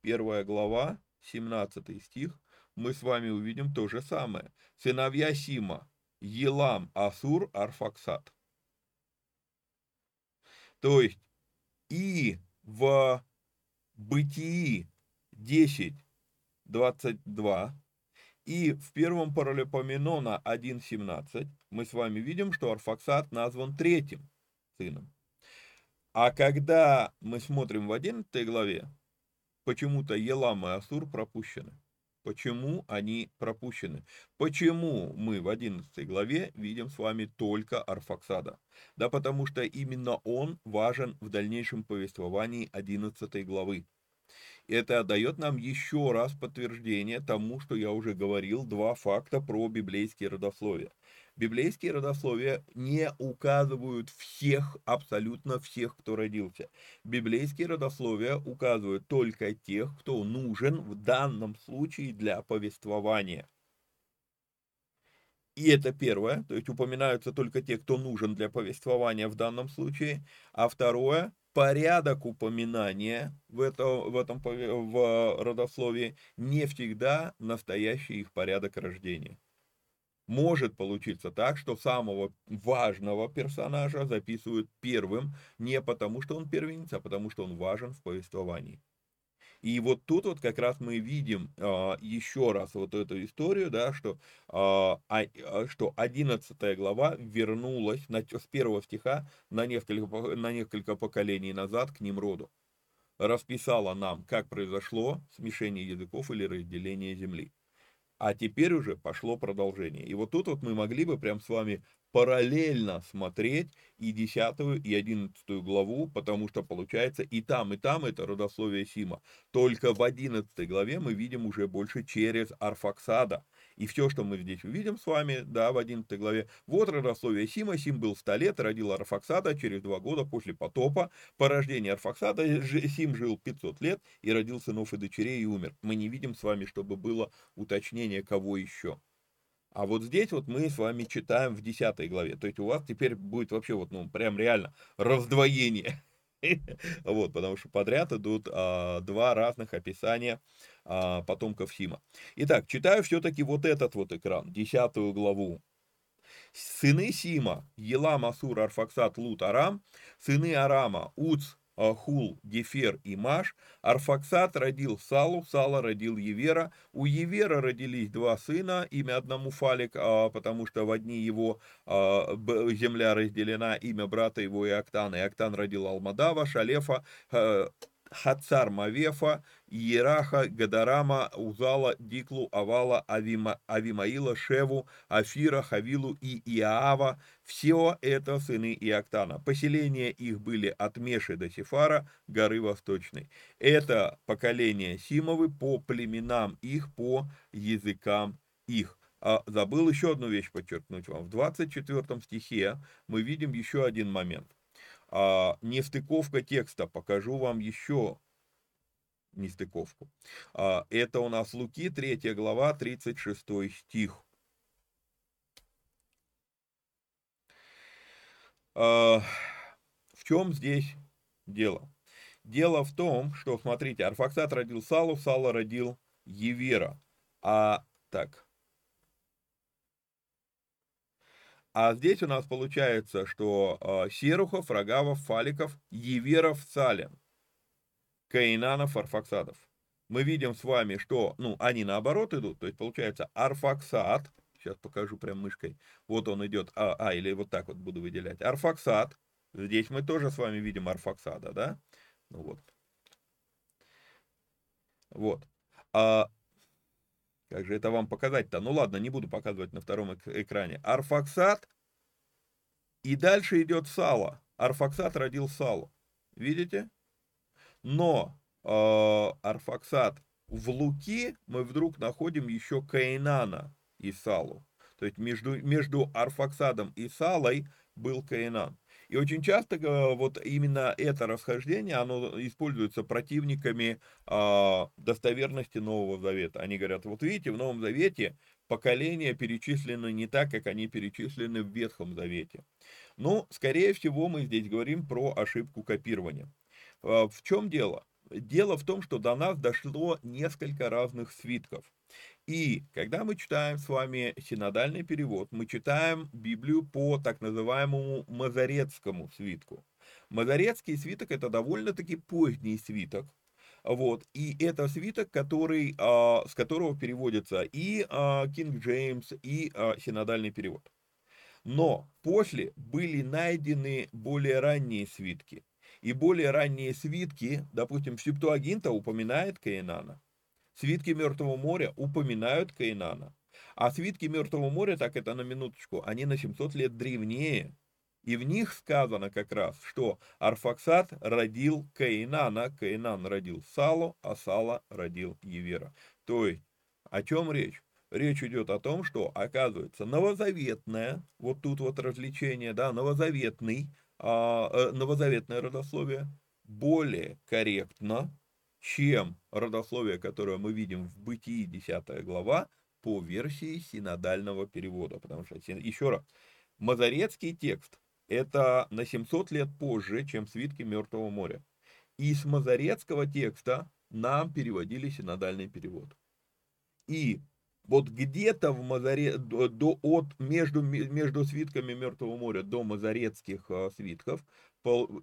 Первая глава, 17 стих. Мы с вами увидим то же самое. Сыновья Сима, Елам, Асур, Арфаксат. То есть и в Бытии 10, 22 и в первом Паралипоменона 1.17 мы с вами видим, что Арфаксат назван третьим сыном. А когда мы смотрим в 11 главе, почему-то Елам и Асур пропущены. Почему они пропущены? Почему мы в 11 главе видим с вами только Арфаксада? Да потому что именно он важен в дальнейшем повествовании 11 главы. Это дает нам еще раз подтверждение тому, что я уже говорил, два факта про библейские родословия. Библейские родословия не указывают всех, абсолютно всех, кто родился. Библейские родословия указывают только тех, кто нужен в данном случае для повествования. И это первое, то есть упоминаются только те, кто нужен для повествования в данном случае. А второе, порядок упоминания в, это, в этом в родословии не всегда настоящий их порядок рождения может получиться так, что самого важного персонажа записывают первым не потому, что он первенец, а потому, что он важен в повествовании. И вот тут вот как раз мы видим э, еще раз вот эту историю, да, что, э, что 11 глава вернулась на, с первого стиха на несколько, на несколько поколений назад к Немроду. Расписала нам, как произошло смешение языков или разделение земли. А теперь уже пошло продолжение. И вот тут вот мы могли бы прям с вами параллельно смотреть и 10 и 11 главу, потому что получается и там, и там это родословие Сима. Только в 11 главе мы видим уже больше через Арфаксада. И все, что мы здесь увидим с вами, да, в 11 главе, вот родословие Сима, Сим был 100 лет, родил Арфаксада через два года после потопа. По рождению Арфаксада Сим жил 500 лет и родил сынов и дочерей и умер. Мы не видим с вами, чтобы было уточнение, кого еще. А вот здесь вот мы с вами читаем в 10 главе. То есть у вас теперь будет вообще вот, ну, прям реально раздвоение. Вот, потому что подряд идут а, два разных описания а, потомков Сима. Итак, читаю все-таки вот этот вот экран, десятую главу. Сыны Сима, Елам, Асур, Арфаксат, Лут, Арам, сыны Арама, Уц, Хул, Гефер и Маш. Арфаксат родил Салу, Сала родил Евера. У Евера родились два сына, имя одному Фалик, а, потому что в одни его а, земля разделена, имя брата его и Актана. И Актан родил Алмадава, Шалефа, а, Хацар Мавефа, Иераха, Гадарама, Узала, Диклу, Авала, Авима, Авимаила, Шеву, Афира, Хавилу и Иаава. Все это сыны Иоктана. Поселения их были от Меши до Сефара, горы Восточной. Это поколение Симовы по племенам их, по языкам их. А забыл еще одну вещь подчеркнуть вам. В 24 стихе мы видим еще один момент а, нестыковка текста. Покажу вам еще нестыковку. А, это у нас Луки, 3 глава, 36 стих. А, в чем здесь дело? Дело в том, что, смотрите, Арфаксат родил Салу, Сала родил Евера. А, так, А здесь у нас получается, что э, Серухов, Рогавов, Фаликов, Еверов, Салем, Каинанов, Арфаксадов. Мы видим с вами, что, ну, они наоборот идут, то есть получается Арфаксад, сейчас покажу прям мышкой, вот он идет, а, а, или вот так вот буду выделять, Арфаксад, здесь мы тоже с вами видим Арфаксада, да, ну вот, вот, а Как же это вам показать-то? Ну ладно, не буду показывать на втором экране. Арфаксат. И дальше идет сало. Арфаксат родил сало. Видите? Но э, Арфаксат в Луки мы вдруг находим еще Каинана и Салу. То есть между, между Арфаксадом и Салой был Каинан. И очень часто э, вот именно это расхождение, оно используется противниками э, достоверности Нового Завета. Они говорят, вот видите, в Новом Завете поколения перечислены не так, как они перечислены в Ветхом Завете. Ну, скорее всего, мы здесь говорим про ошибку копирования. Э, в чем дело? Дело в том, что до нас дошло несколько разных свитков. И когда мы читаем с вами синодальный перевод, мы читаем Библию по так называемому Мазарецкому свитку. Мазарецкий свиток это довольно-таки поздний свиток. Вот, и это свиток, который, а, с которого переводится и Кинг Джеймс, и а, синодальный перевод. Но после были найдены более ранние свитки. И более ранние свитки, допустим, Септуагинта упоминает Каинана. Свитки Мертвого моря упоминают Каинана. А свитки Мертвого моря, так это на минуточку, они на 700 лет древнее. И в них сказано как раз, что Арфаксат родил Каинана, Каинан родил Салу, а Сала родил Евера. То есть, о чем речь? Речь идет о том, что, оказывается, новозаветное, вот тут вот развлечение, да, новозаветный, а, э, новозаветное родословие более корректно, чем родословие, которое мы видим в Бытии 10 глава, по версии синодального перевода. Потому что, еще раз, Мазарецкий текст – это на 700 лет позже, чем свитки Мертвого моря. И с Мазарецкого текста нам переводили синодальный перевод. И вот где-то в Мазаре, до, от, между, между свитками Мертвого моря до мазарецких э, свитков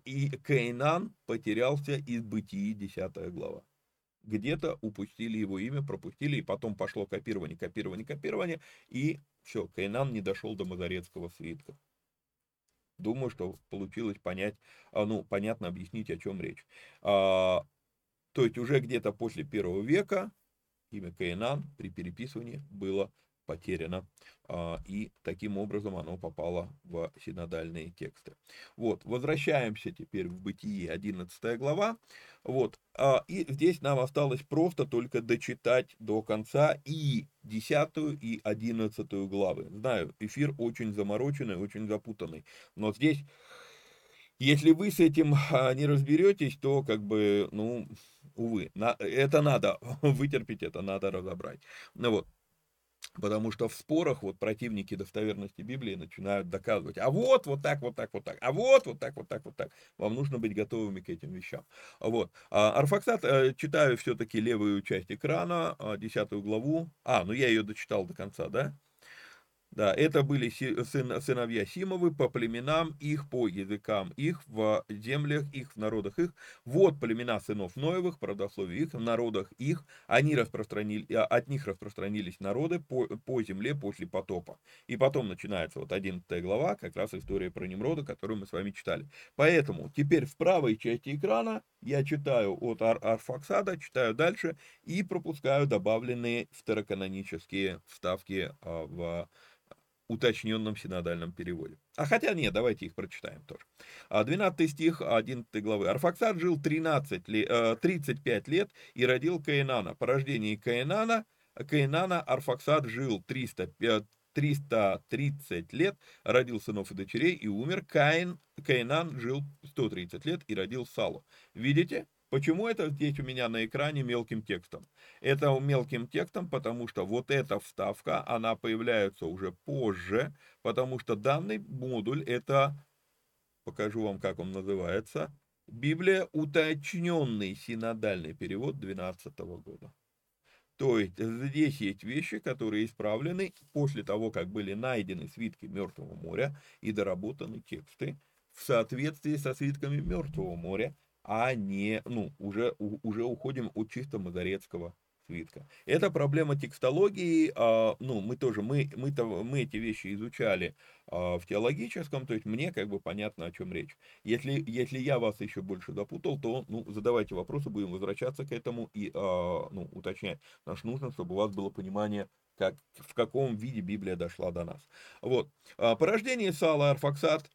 и Кейнан потерялся из Бытии 10 глава. Где-то упустили его имя, пропустили, и потом пошло копирование, копирование, копирование, и все, Кейнан не дошел до Мазарецкого свитка. Думаю, что получилось понять, а, ну, понятно объяснить, о чем речь. А, то есть уже где-то после первого века имя Кейнан при переписывании было потеряно, а, и таким образом оно попало в синодальные тексты. Вот, возвращаемся теперь в Бытие 11 глава, вот, а, и здесь нам осталось просто только дочитать до конца и 10 и 11 главы. Знаю, эфир очень замороченный, очень запутанный, но здесь, если вы с этим а, не разберетесь, то как бы, ну, увы, это надо вытерпеть, это надо разобрать. Ну вот, Потому что в спорах вот противники достоверности Библии начинают доказывать, а вот, вот так, вот так, вот так, а вот, вот так, вот так, вот так. Вам нужно быть готовыми к этим вещам. Вот. А Арфаксат, э, читаю все-таки левую часть экрана, а, десятую главу. А, ну я ее дочитал до конца, да? Да, это были сын, сыновья Симовы по племенам их, по языкам их, в землях их, в народах их. Вот племена сынов Ноевых, по родословию их, в народах их. Они распространили, а, от них распространились народы по, по земле после потопа. И потом начинается вот 11 глава, как раз история про Немрода, которую мы с вами читали. Поэтому теперь в правой части экрана я читаю от Ар Арфаксада, читаю дальше и пропускаю добавленные второканонические вставки а, в уточненном синодальном переводе. А хотя нет, давайте их прочитаем тоже. 12 а, стих 11 главы. Арфаксад жил 13 лет, 35 лет и родил Каинана. По рождении Каинана, Каинана Арфаксад жил 300, 330 лет, родил сынов и дочерей и умер. Каин, Каинан жил 130 лет и родил Салу. Видите? Почему это здесь у меня на экране мелким текстом? Это мелким текстом, потому что вот эта вставка, она появляется уже позже, потому что данный модуль это, покажу вам, как он называется, Библия уточненный синодальный перевод 12 года. То есть здесь есть вещи, которые исправлены после того, как были найдены свитки Мертвого моря и доработаны тексты в соответствии со свитками Мертвого моря, а не, ну, уже, уже уходим от чисто мазарецкого свитка. Это проблема текстологии, а, ну, мы тоже, мы, мы, -то, мы эти вещи изучали а, в теологическом, то есть мне как бы понятно, о чем речь. Если, если я вас еще больше запутал, то, ну, задавайте вопросы, будем возвращаться к этому и, а, ну, уточнять. Наш нужно, чтобы у вас было понимание, как, в каком виде Библия дошла до нас. Вот. Порождение Сала Арфаксат,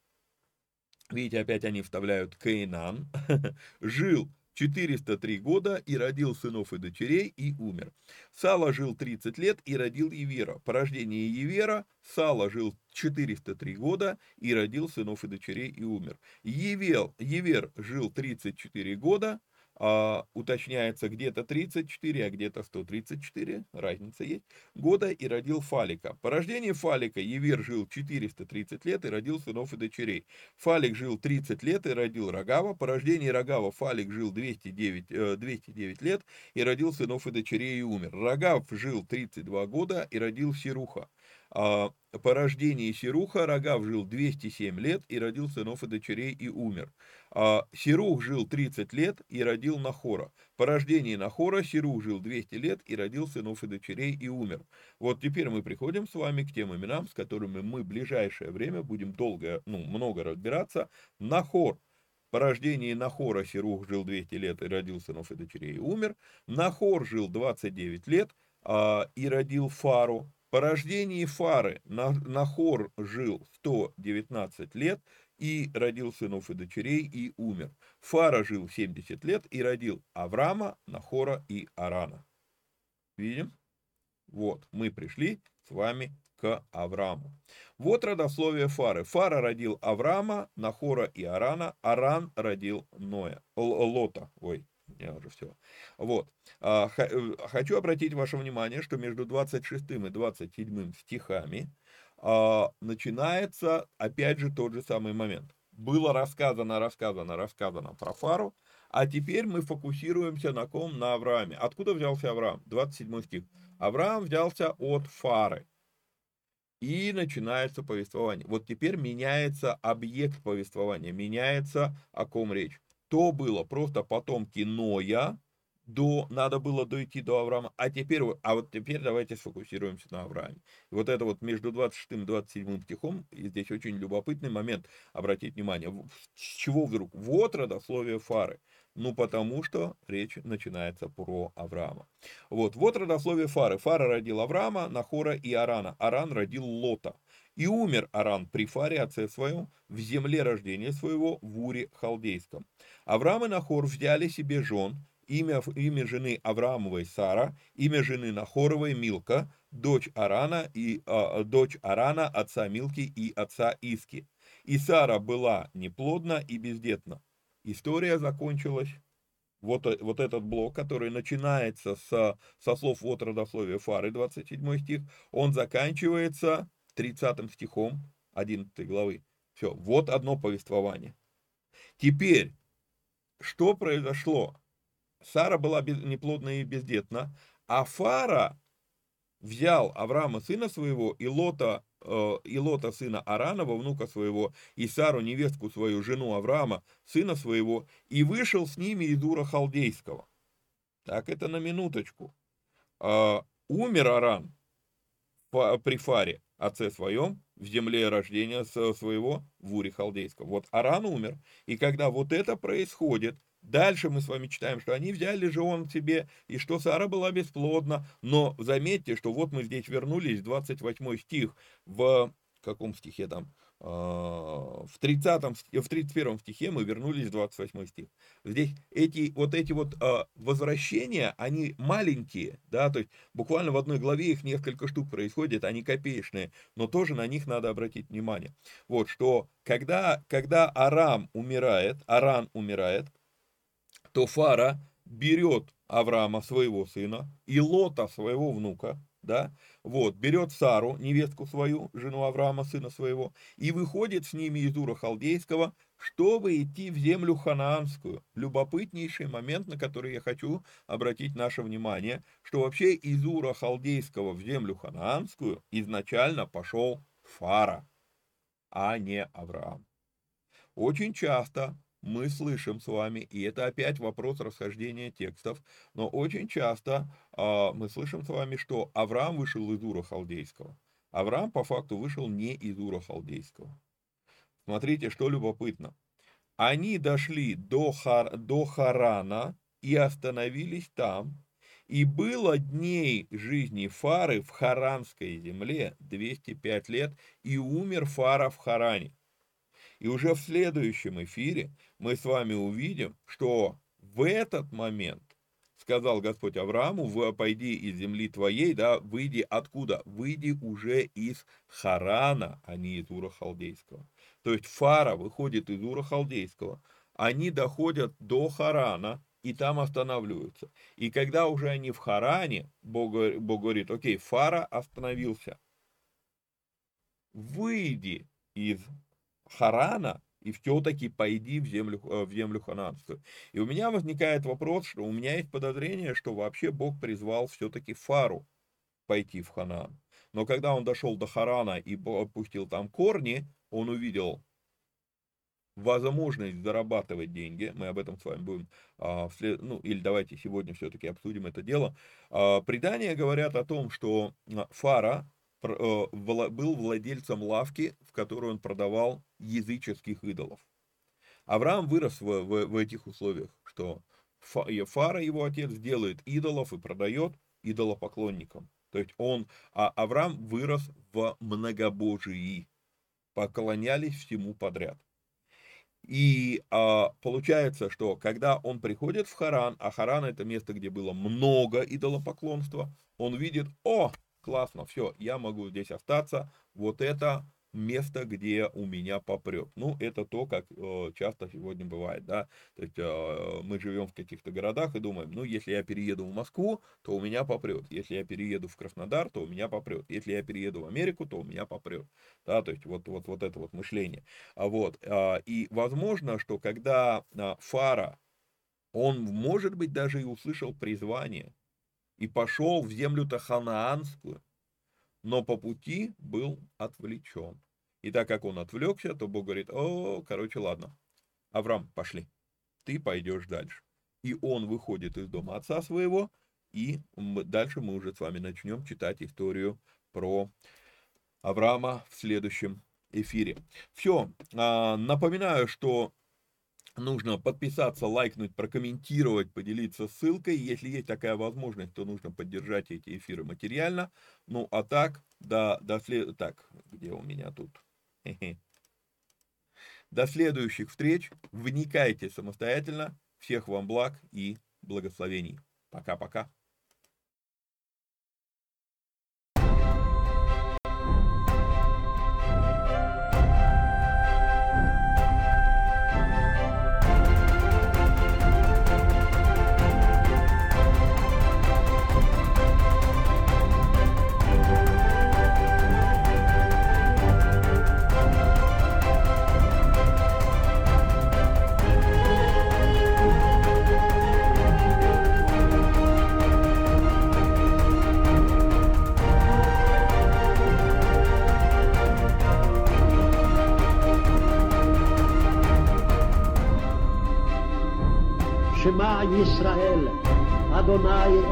видите, опять они вставляют Кейнан, жил 403 года и родил сынов и дочерей и умер. Сала жил 30 лет и родил Евера. По рождении Евера Сала жил 403 года и родил сынов и дочерей и умер. Евел, Евер жил 34 года а, уточняется где-то 34, а где-то 134, разница есть, года и родил Фалика. По рождению Фалика Евер жил 430 лет и родил сынов и дочерей. Фалик жил 30 лет и родил Рогава. По рождению Рогава Фалик жил 209, 209 э, лет и родил сынов и дочерей и умер. Рогав жил 32 года и родил Сируха. А, по рождении Сируха Рогав жил 207 лет и родил сынов и дочерей и умер. А Сирух жил 30 лет и родил Нахора. По рождении Нахора Сирух жил 200 лет и родил сынов и дочерей и умер. Вот теперь мы приходим с вами к тем именам, с которыми мы в ближайшее время будем долго, ну, много разбираться. Нахор. По рождении Нахора Сирух жил 200 лет и родил сынов и дочерей и умер. Нахор жил 29 лет а, и родил Фару. По рождении Фары Нахор жил 119 лет и родил сынов и дочерей и умер. Фара жил 70 лет и родил Авраама, Нахора и Арана. Видим? Вот, мы пришли с вами к Аврааму. Вот родословие Фары. Фара родил Авраама, Нахора и Арана. Аран родил Ноя, Лота. Ой, я уже все. Вот. А, э, хочу обратить ваше внимание, что между 26 и 27 стихами а, начинается опять же тот же самый момент. Было рассказано, рассказано, рассказано про Фару, а теперь мы фокусируемся на ком? На Аврааме. Откуда взялся Авраам? 27 стих. Авраам взялся от Фары. И начинается повествование. Вот теперь меняется объект повествования, меняется о ком речь. То было просто потомки Ноя, до, надо было дойти до Авраама, а теперь, а вот теперь давайте сфокусируемся на Аврааме. И вот это вот между 26 и 27 стихом, и здесь очень любопытный момент, обратить внимание, с чего вдруг? Вот родословие Фары. Ну, потому что речь начинается про Авраама. Вот, вот родословие Фары. Фара родил Авраама, Нахора и Арана. Аран родил Лота. И умер Аран при Фаре, отце своем, в земле рождения своего, в Уре Халдейском. Авраам и Нахор взяли себе жен, имя, имя жены Авраамовой Сара, имя жены Нахоровой Милка, дочь Арана, и, э, дочь Арана, отца Милки и отца Иски. И Сара была неплодна и бездетна. История закончилась. Вот, вот этот блок, который начинается с, со слов вот родословия Фары, 27 стих, он заканчивается 30 стихом 11 главы. Все, вот одно повествование. Теперь, что произошло? Сара была неплодна и бездетна, а Фара взял Авраама, сына своего, и Лота, э, и Лота, сына Аранова, внука своего, и Сару, невестку свою, жену Авраама, сына своего, и вышел с ними из Ура Халдейского. Так это на минуточку. А, умер Аран при Фаре, отце своем, в земле рождения своего, в Уре Халдейском. Вот Аран умер, и когда вот это происходит – Дальше мы с вами читаем, что они взяли же он себе, и что Сара была бесплодна. Но заметьте, что вот мы здесь вернулись, 28 стих, в каком стихе там? А, в 30 в 31 стихе мы вернулись в 28 стих. Здесь эти вот эти вот а, возвращения, они маленькие, да, то есть буквально в одной главе их несколько штук происходит, они копеечные, но тоже на них надо обратить внимание. Вот что когда когда Арам умирает, Аран умирает, то Фара берет Авраама, своего сына, и Лота, своего внука, да, вот, берет Сару, невестку свою, жену Авраама, сына своего, и выходит с ними из Ура Халдейского, чтобы идти в землю ханаанскую. Любопытнейший момент, на который я хочу обратить наше внимание, что вообще из Ура Халдейского в землю ханаанскую изначально пошел Фара, а не Авраам. Очень часто мы слышим с вами, и это опять вопрос расхождения текстов, но очень часто а, мы слышим с вами, что Авраам вышел из Ура Халдейского. Авраам по факту вышел не из Ура Халдейского. Смотрите, что любопытно. Они дошли до, Хар, до Харана и остановились там, и было дней жизни Фары в Харанской земле 205 лет, и умер Фара в Харане. И уже в следующем эфире мы с вами увидим, что в этот момент сказал Господь Аврааму, пойди из земли твоей, да, выйди откуда? Выйди уже из Харана, а не из Ура Халдейского. То есть Фара выходит из Ура Халдейского, они доходят до Харана, и там останавливаются. И когда уже они в Харане, Бог, Бог говорит, окей, Фара остановился. Выйди из Харана и все-таки пойди в землю, э, в землю хананскую. И у меня возникает вопрос, что у меня есть подозрение, что вообще Бог призвал все-таки Фару пойти в Ханан. Но когда он дошел до Харана и опустил там корни, он увидел возможность зарабатывать деньги, мы об этом с вами будем, а, ну или давайте сегодня все-таки обсудим это дело. А, предания говорят о том, что а, Фара Э, был владельцем лавки, в которой он продавал языческих идолов. Авраам вырос в, в, в этих условиях, что Фара, его отец, делает идолов и продает идолопоклонникам. То есть он, а Авраам вырос в многобожии, поклонялись всему подряд. И а, получается, что когда он приходит в Харан, а Харан это место, где было много идолопоклонства, он видит, о, классно, все, я могу здесь остаться, вот это место, где у меня попрет. Ну, это то, как э, часто сегодня бывает, да, то есть э, мы живем в каких-то городах и думаем, ну, если я перееду в Москву, то у меня попрет, если я перееду в Краснодар, то у меня попрет, если я перееду в Америку, то у меня попрет, да, то есть вот, вот, вот это вот мышление. А вот, э, и возможно, что когда э, Фара, он, может быть, даже и услышал призвание, и пошел в землю-то ханаанскую, но по пути был отвлечен. И так как он отвлекся, то Бог говорит, о, короче, ладно, Авраам, пошли, ты пойдешь дальше. И он выходит из дома отца своего, и дальше мы уже с вами начнем читать историю про Авраама в следующем эфире. Все, а, напоминаю, что нужно подписаться, лайкнуть, прокомментировать, поделиться ссылкой. Если есть такая возможность, то нужно поддержать эти эфиры материально. Ну, а так, до, до след... Так, где у меня тут? До следующих встреч. Вникайте самостоятельно. Всех вам благ и благословений. Пока-пока.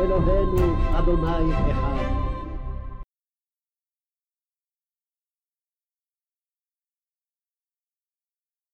Eloheinu Adonai Echad.